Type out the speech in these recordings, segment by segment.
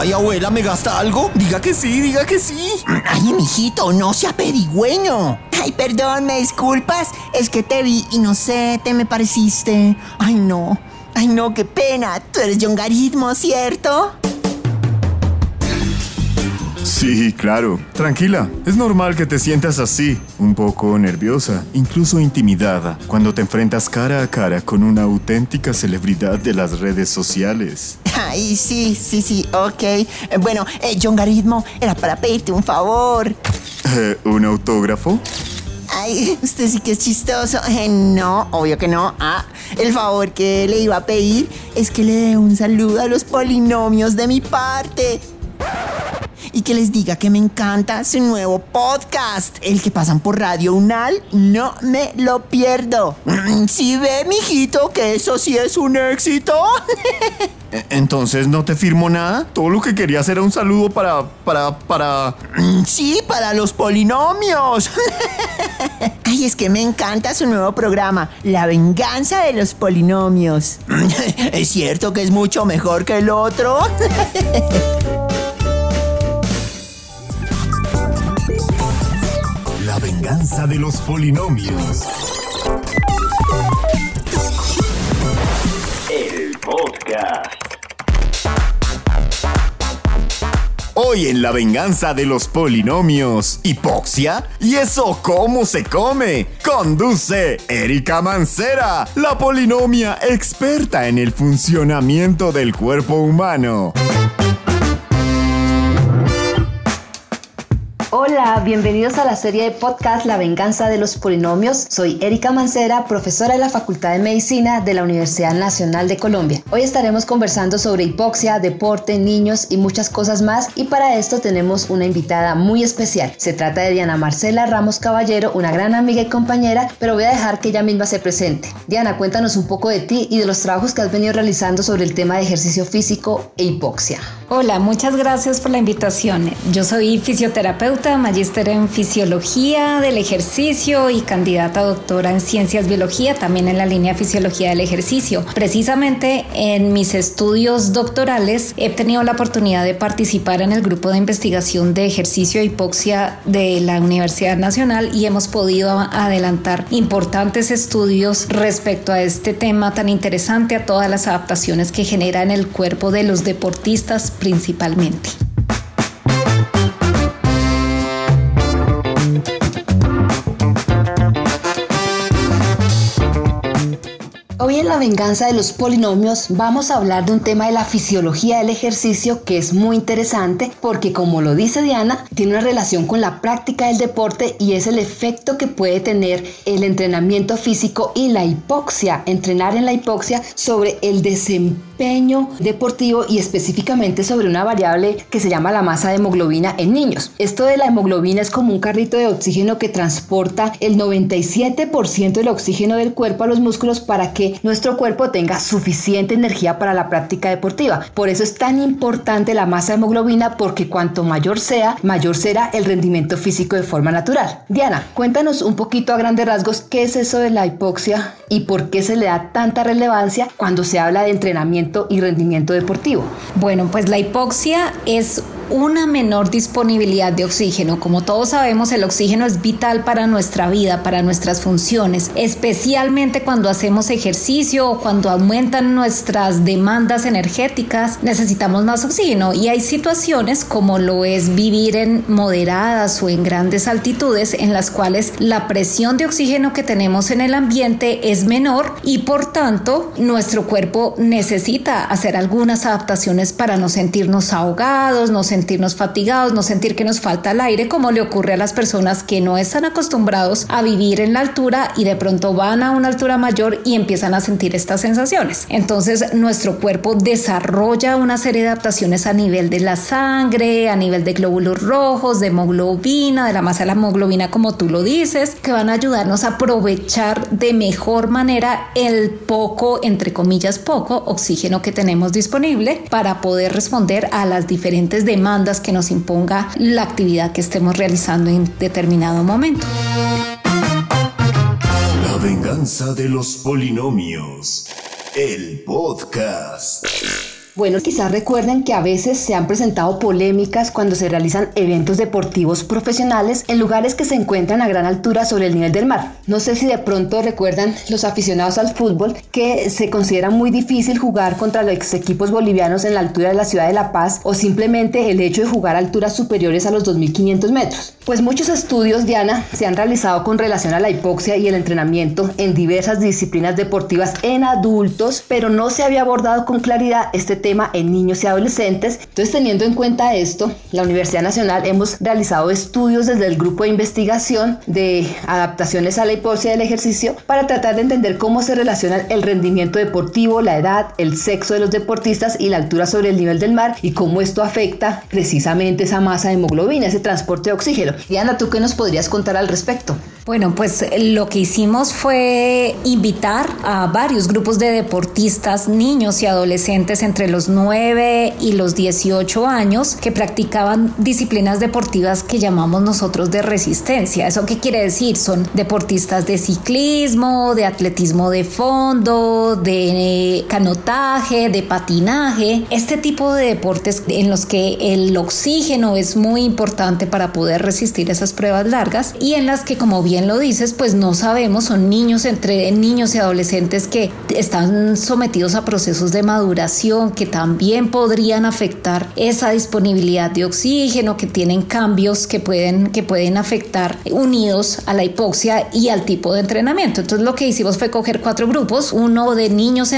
Ay, abuela, ¿me gasta algo? Diga que sí, diga que sí. Ay, mijito, no sea perigüeño. Ay, perdón, ¿me disculpas? Es que te vi y no sé, te me pareciste. Ay, no. Ay, no, qué pena. Tú eres John Garitmo, ¿cierto? Sí, claro. Tranquila, es normal que te sientas así, un poco nerviosa, incluso intimidada, cuando te enfrentas cara a cara con una auténtica celebridad de las redes sociales. Ay, sí, sí, sí, ok. Eh, Bueno, eh, John Garitmo, era para pedirte un favor. Eh, ¿Un autógrafo? Ay, usted sí que es chistoso. Eh, no, obvio que no. Ah, el favor que le iba a pedir es que le dé un saludo a los polinomios de mi parte. Y que les diga que me encanta su nuevo podcast, el que pasan por Radio Unal. No me lo pierdo. Mm, ¿Sí ve, mijito, que eso sí es un éxito? E- Entonces no te firmo nada. Todo lo que quería hacer era un saludo para, para, para... Mm, Sí, para los polinomios. Ay, es que me encanta su nuevo programa, La venganza de los polinomios. ¿Es cierto que es mucho mejor que el otro? Venganza de los polinomios. El podcast. Hoy en La venganza de los polinomios. ¿Hipoxia? ¿Y eso cómo se come? Conduce Erika Mancera, la polinomia experta en el funcionamiento del cuerpo humano. Hola, bienvenidos a la serie de podcast La venganza de los polinomios. Soy Erika Mancera, profesora de la Facultad de Medicina de la Universidad Nacional de Colombia. Hoy estaremos conversando sobre hipoxia, deporte, niños y muchas cosas más y para esto tenemos una invitada muy especial. Se trata de Diana Marcela Ramos Caballero, una gran amiga y compañera, pero voy a dejar que ella misma se presente. Diana, cuéntanos un poco de ti y de los trabajos que has venido realizando sobre el tema de ejercicio físico e hipoxia. Hola, muchas gracias por la invitación. Yo soy fisioterapeuta, magíster en fisiología del ejercicio y candidata a doctora en ciencias biología, también en la línea fisiología del ejercicio. Precisamente en mis estudios doctorales he tenido la oportunidad de participar en el grupo de investigación de ejercicio e hipoxia de la Universidad Nacional y hemos podido adelantar importantes estudios respecto a este tema tan interesante, a todas las adaptaciones que genera en el cuerpo de los deportistas principalmente. Hoy en la venganza de los polinomios vamos a hablar de un tema de la fisiología del ejercicio que es muy interesante porque como lo dice Diana, tiene una relación con la práctica del deporte y es el efecto que puede tener el entrenamiento físico y la hipoxia, entrenar en la hipoxia sobre el desempeño deportivo y específicamente sobre una variable que se llama la masa de hemoglobina en niños. Esto de la hemoglobina es como un carrito de oxígeno que transporta el 97% del oxígeno del cuerpo a los músculos para que nuestro cuerpo tenga suficiente energía para la práctica deportiva. Por eso es tan importante la masa de hemoglobina porque cuanto mayor sea, mayor será el rendimiento físico de forma natural. Diana, cuéntanos un poquito a grandes rasgos qué es eso de la hipoxia y por qué se le da tanta relevancia cuando se habla de entrenamiento y rendimiento deportivo. Bueno, pues la hipoxia es una menor disponibilidad de oxígeno. Como todos sabemos, el oxígeno es vital para nuestra vida, para nuestras funciones, especialmente cuando hacemos ejercicio o cuando aumentan nuestras demandas energéticas, necesitamos más oxígeno y hay situaciones como lo es vivir en moderadas o en grandes altitudes en las cuales la presión de oxígeno que tenemos en el ambiente es menor y por tanto nuestro cuerpo necesita hacer algunas adaptaciones para no sentirnos ahogados, no sentirnos sentirnos fatigados, no sentir que nos falta el aire, como le ocurre a las personas que no están acostumbrados a vivir en la altura y de pronto van a una altura mayor y empiezan a sentir estas sensaciones. Entonces nuestro cuerpo desarrolla una serie de adaptaciones a nivel de la sangre, a nivel de glóbulos rojos, de hemoglobina, de la masa de la hemoglobina como tú lo dices, que van a ayudarnos a aprovechar de mejor manera el poco, entre comillas poco, oxígeno que tenemos disponible para poder responder a las diferentes demandas que nos imponga la actividad que estemos realizando en determinado momento. La venganza de los polinomios. El podcast. Bueno, quizás recuerden que a veces se han presentado polémicas cuando se realizan eventos deportivos profesionales en lugares que se encuentran a gran altura sobre el nivel del mar. No sé si de pronto recuerdan los aficionados al fútbol que se considera muy difícil jugar contra los equipos bolivianos en la altura de la ciudad de La Paz o simplemente el hecho de jugar a alturas superiores a los 2.500 metros. Pues muchos estudios, Diana, se han realizado con relación a la hipoxia y el entrenamiento en diversas disciplinas deportivas en adultos, pero no se había abordado con claridad este tema en niños y adolescentes. Entonces, teniendo en cuenta esto, la Universidad Nacional hemos realizado estudios desde el grupo de investigación de adaptaciones a la hipoxia del ejercicio para tratar de entender cómo se relaciona el rendimiento deportivo, la edad, el sexo de los deportistas y la altura sobre el nivel del mar y cómo esto afecta precisamente esa masa de hemoglobina, ese transporte de oxígeno. Diana, ¿tú qué nos podrías contar al respecto? Bueno, pues lo que hicimos fue invitar a varios grupos de deportistas, niños y adolescentes entre los 9 y los 18 años que practicaban disciplinas deportivas que llamamos nosotros de resistencia. ¿Eso qué quiere decir? Son deportistas de ciclismo, de atletismo de fondo, de canotaje, de patinaje, este tipo de deportes en los que el oxígeno es muy importante para poder resistir esas pruebas largas y en las que como bien lo dices, pues no sabemos, son niños entre niños y adolescentes que están sometidos a procesos de maduración que también podrían afectar esa disponibilidad de oxígeno, que tienen cambios que pueden, que pueden afectar unidos a la hipoxia y al tipo de entrenamiento. Entonces lo que hicimos fue coger cuatro grupos, uno de niños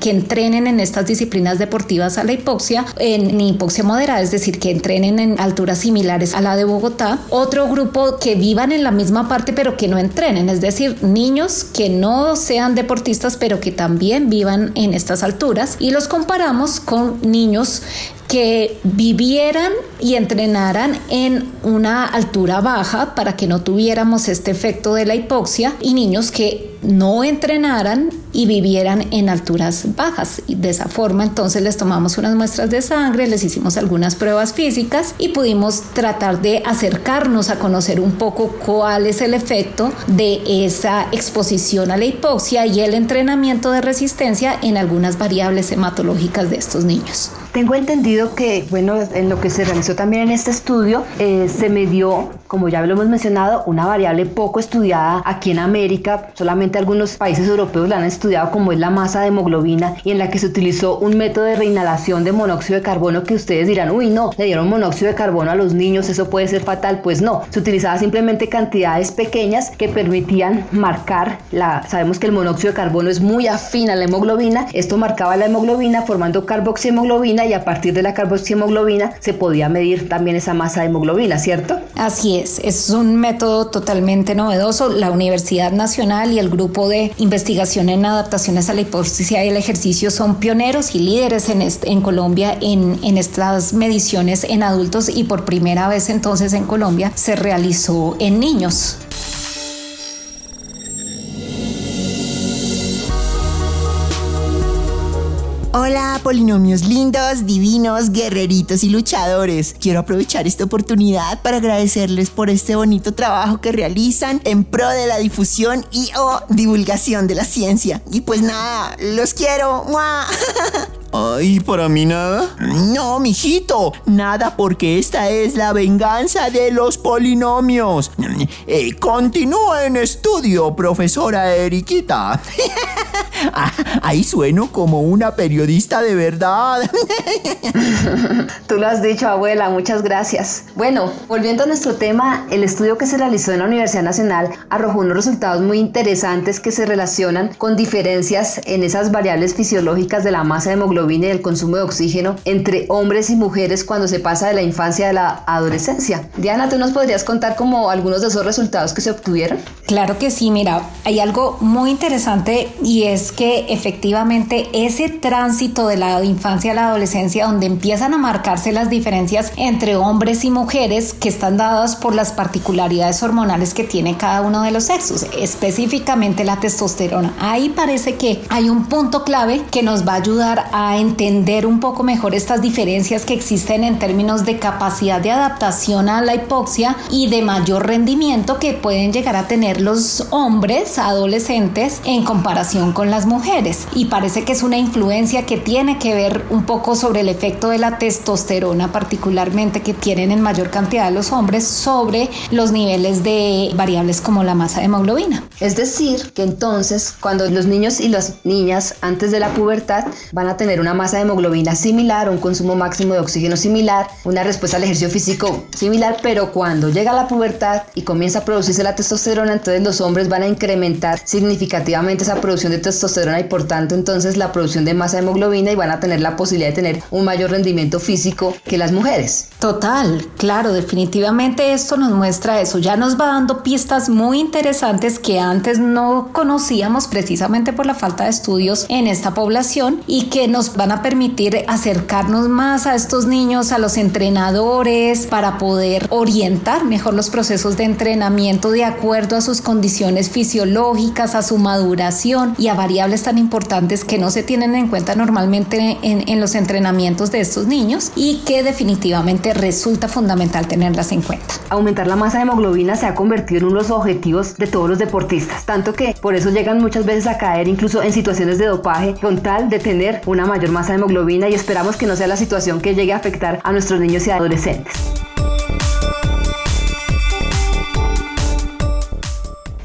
que entrenen en estas disciplinas deportivas a la hipoxia, en hipoxia moderada, es decir, que entrenen en alturas similares a la de Bogotá, otro grupo que vivan en la misma parte pero que no entrenen, es decir, niños que no sean deportistas, pero que también vivan en estas alturas. Y los comparamos con niños que vivieran y entrenaran en una altura baja para que no tuviéramos este efecto de la hipoxia y niños que no entrenaran y vivieran en alturas bajas. Y de esa forma entonces les tomamos unas muestras de sangre, les hicimos algunas pruebas físicas y pudimos tratar de acercarnos a conocer un poco cuál es el efecto de esa exposición a la hipoxia y el entrenamiento de resistencia en algunas variables hematológicas de estos niños. Tengo entendido que, bueno, en lo que se realizó también en este estudio, eh, se midió, como ya lo hemos mencionado, una variable poco estudiada aquí en América. Solamente algunos países europeos la han estudiado, como es la masa de hemoglobina, y en la que se utilizó un método de reinhalación de monóxido de carbono que ustedes dirán, uy, no, le dieron monóxido de carbono a los niños, eso puede ser fatal. Pues no, se utilizaba simplemente cantidades pequeñas que permitían marcar la. Sabemos que el monóxido de carbono es muy afín a la hemoglobina. Esto marcaba la hemoglobina formando carboxihemoglobina y a partir de la carboxihemoglobina se podía medir también esa masa de hemoglobina, ¿cierto? Así es, es un método totalmente novedoso. La Universidad Nacional y el grupo de investigación en adaptaciones a la hipoxia y el ejercicio son pioneros y líderes en, Colombia en estas mediciones en adultos y por primera vez entonces en Colombia se realizó en niños. Hola, polinomios lindos, divinos, guerreritos y luchadores. Quiero aprovechar esta oportunidad para agradecerles por este bonito trabajo que realizan en pro de la difusión y o divulgación de la ciencia. Y pues nada, los quiero. Ay, ¿para mí nada? No, mijito, nada porque esta es la venganza de los polinomios. Eh, continúa en estudio, profesora Eriquita. Ah, ahí sueno como una periodista de verdad. Tú lo has dicho, abuela, muchas gracias. Bueno, volviendo a nuestro tema, el estudio que se realizó en la Universidad Nacional arrojó unos resultados muy interesantes que se relacionan con diferencias en esas variables fisiológicas de la masa de hemoglobina y el consumo de oxígeno entre hombres y mujeres cuando se pasa de la infancia a la adolescencia. Diana, ¿tú nos podrías contar como algunos de esos resultados que se obtuvieron? Claro que sí, mira, hay algo muy interesante y es que efectivamente ese tránsito de la infancia a la adolescencia donde empiezan a marcarse las diferencias entre hombres y mujeres que están dadas por las particularidades hormonales que tiene cada uno de los sexos, específicamente la testosterona. Ahí parece que hay un punto clave que nos va a ayudar a entender un poco mejor estas diferencias que existen en términos de capacidad de adaptación a la hipoxia y de mayor rendimiento que pueden llegar a tener los hombres adolescentes en comparación con las mujeres. Y parece que es una influencia que tiene que ver un poco sobre el efecto de la testosterona, particularmente que tienen en mayor cantidad los hombres, sobre los niveles de variables como la masa de hemoglobina. Es decir, que entonces cuando los niños y las niñas antes de la pubertad van a tener una masa de hemoglobina similar, un consumo máximo de oxígeno similar, una respuesta al ejercicio físico similar, pero cuando llega la pubertad y comienza a producirse la testosterona, entonces los hombres van a incrementar significativamente esa producción de testosterona y por tanto entonces la producción de masa de hemoglobina y van a tener la posibilidad de tener un mayor rendimiento físico que las mujeres. Total, claro, definitivamente esto nos muestra eso, ya nos va dando pistas muy interesantes que antes no conocíamos precisamente por la falta de estudios en esta población y que nos van a permitir acercarnos más a estos niños, a los entrenadores, para poder orientar mejor los procesos de entrenamiento de acuerdo a sus condiciones fisiológicas, a su maduración y a variables tan importantes que no se tienen en cuenta normalmente en, en los entrenamientos de estos niños y que definitivamente resulta fundamental tenerlas en cuenta. Aumentar la masa de hemoglobina se ha convertido en uno de los objetivos de todos los deportistas, tanto que por eso llegan muchas veces a caer incluso en situaciones de dopaje con tal de tener una mayor masa de hemoglobina y esperamos que no sea la situación que llegue a afectar a nuestros niños y adolescentes.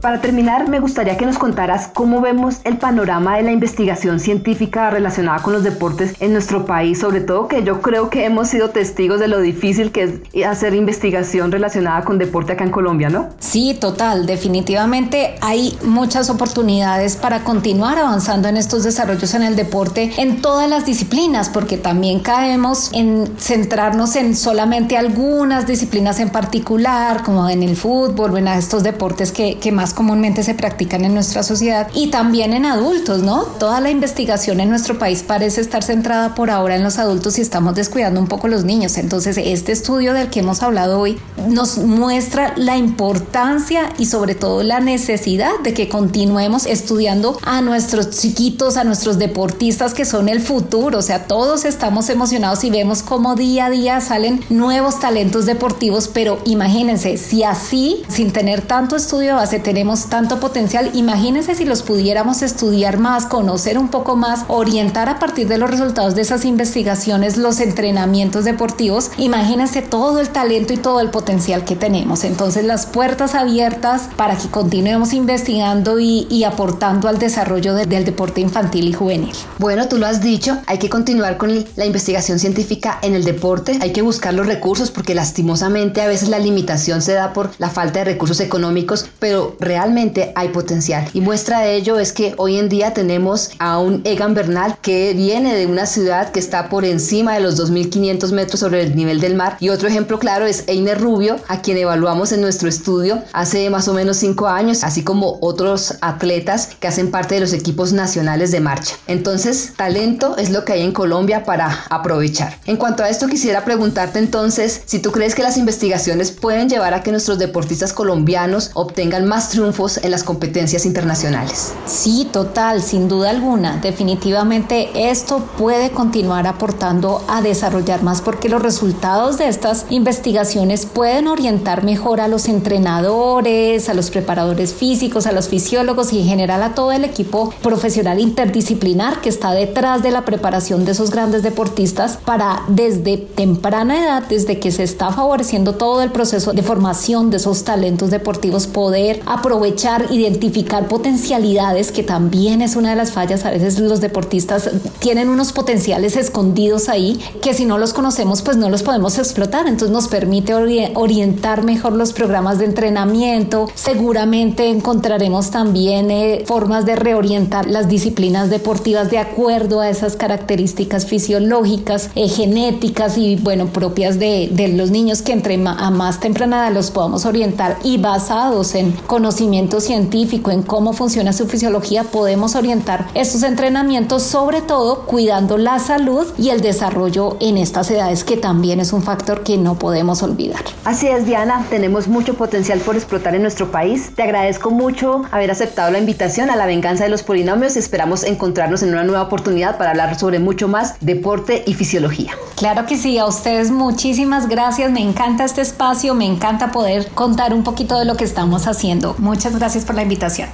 Para terminar, me gustaría que nos contaras cómo vemos el panorama de la investigación científica relacionada con los deportes en nuestro país, sobre todo que yo creo que hemos sido testigos de lo difícil que es hacer investigación relacionada con deporte acá en Colombia, ¿no? Sí, total, definitivamente hay muchas oportunidades para continuar avanzando en estos desarrollos en el deporte en todas las disciplinas, porque también caemos en centrarnos en solamente algunas disciplinas en particular, como en el fútbol en estos deportes que, que más comúnmente se practican en nuestra sociedad y también en adultos, ¿no? Toda la investigación en nuestro país parece estar centrada por ahora en los adultos y estamos descuidando un poco los niños. Entonces, este estudio del que hemos hablado hoy nos muestra la importancia y sobre todo la necesidad de que continuemos estudiando a nuestros chiquitos, a nuestros deportistas que son el futuro. O sea, todos estamos emocionados y vemos cómo día a día salen nuevos talentos deportivos, pero imagínense, si así, sin tener tanto estudio base, tenemos tanto potencial, imagínense si los pudiéramos estudiar más, conocer un poco más, orientar a partir de los resultados de esas investigaciones los entrenamientos deportivos, imagínense todo el talento y todo el potencial que tenemos. Entonces las puertas abiertas para que continuemos investigando y, y aportando al desarrollo de, del deporte infantil y juvenil. Bueno, tú lo has dicho, hay que continuar con la investigación científica en el deporte, hay que buscar los recursos porque lastimosamente a veces la limitación se da por la falta de recursos económicos, pero realmente hay potencial. Y muestra de ello es que hoy en día tenemos a un Egan Bernal que viene de una ciudad que está por encima de los 2.500 metros sobre el nivel del mar. Y otro ejemplo claro es Einer Rubio, a quien evaluamos en nuestro estudio hace más o menos cinco años, así como otros atletas que hacen parte de los equipos nacionales de marcha. Entonces, talento es lo que hay en Colombia para aprovechar. En cuanto a esto, quisiera preguntarte entonces si tú crees que las investigaciones pueden llevar a que nuestros deportistas colombianos obtengan más triunfos en las competencias internacionales. Sí, total, sin duda alguna. Definitivamente esto puede continuar aportando a desarrollar más porque los resultados de estas investigaciones pueden orientar mejor a los entrenadores, a los preparadores físicos, a los fisiólogos y en general a todo el equipo profesional interdisciplinar que está detrás de la preparación de esos grandes deportistas para desde temprana edad, desde que se está favoreciendo todo el proceso de formación de esos talentos deportivos, poder aportar aprovechar, identificar potencialidades, que también es una de las fallas. A veces los deportistas tienen unos potenciales escondidos ahí que si no los conocemos, pues no los podemos explotar. Entonces nos permite orientar mejor los programas de entrenamiento. Seguramente encontraremos también eh, formas de reorientar las disciplinas deportivas de acuerdo a esas características fisiológicas, eh, genéticas y bueno, propias de, de los niños que entre a más temprana edad los podamos orientar y basados en conocimiento científico, en cómo funciona su fisiología, podemos orientar estos entrenamientos, sobre todo cuidando la salud y el desarrollo en estas edades, que también es un factor que no podemos olvidar. Así es, Diana, tenemos mucho potencial por explotar en nuestro país. Te agradezco mucho haber aceptado la invitación a la venganza de los polinomios. Esperamos encontrarnos en una nueva oportunidad para hablar sobre mucho más deporte y fisiología. Claro que sí, a ustedes muchísimas gracias. Me encanta este espacio, me encanta poder contar un poquito de lo que estamos haciendo. Muchas gracias por la invitación.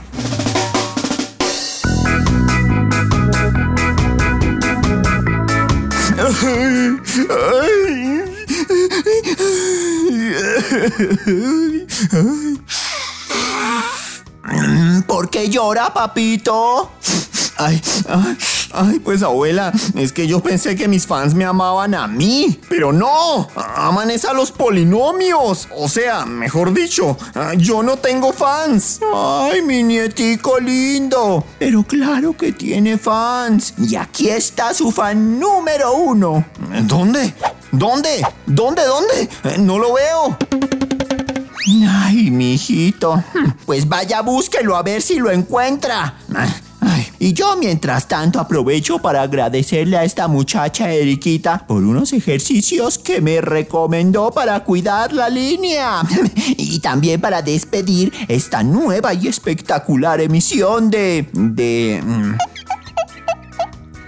¿Por qué llora, papito? Ay, ay. Ay, pues abuela, es que yo pensé que mis fans me amaban a mí, pero no, aman es a los polinomios. O sea, mejor dicho, yo no tengo fans. Ay, mi nietico lindo. Pero claro que tiene fans. Y aquí está su fan número uno. ¿Dónde? ¿Dónde? ¿Dónde? ¿Dónde? No lo veo. Ay, mi hijito. Pues vaya, búsquelo a ver si lo encuentra. Y yo mientras tanto aprovecho para agradecerle a esta muchacha Eriquita por unos ejercicios que me recomendó para cuidar la línea. y también para despedir esta nueva y espectacular emisión de... de...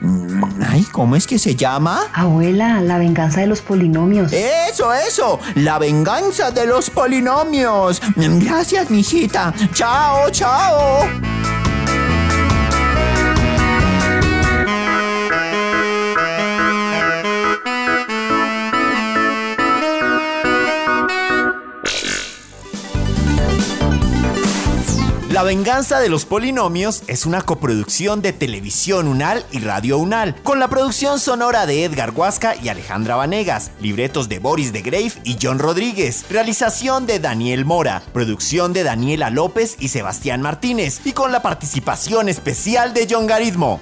Mm, ay, ¿cómo es que se llama? Abuela, la venganza de los polinomios. Eso, eso, la venganza de los polinomios. Gracias, mijita. Chao, chao. La venganza de los polinomios es una coproducción de Televisión Unal y Radio Unal, con la producción sonora de Edgar Huasca y Alejandra Vanegas, libretos de Boris de Grave y John Rodríguez, realización de Daniel Mora, producción de Daniela López y Sebastián Martínez, y con la participación especial de John Garitmo.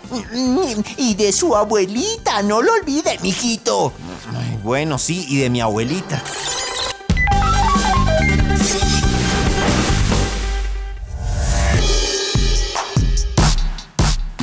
Y de su abuelita, no lo olvide, mijito. bueno, sí, y de mi abuelita.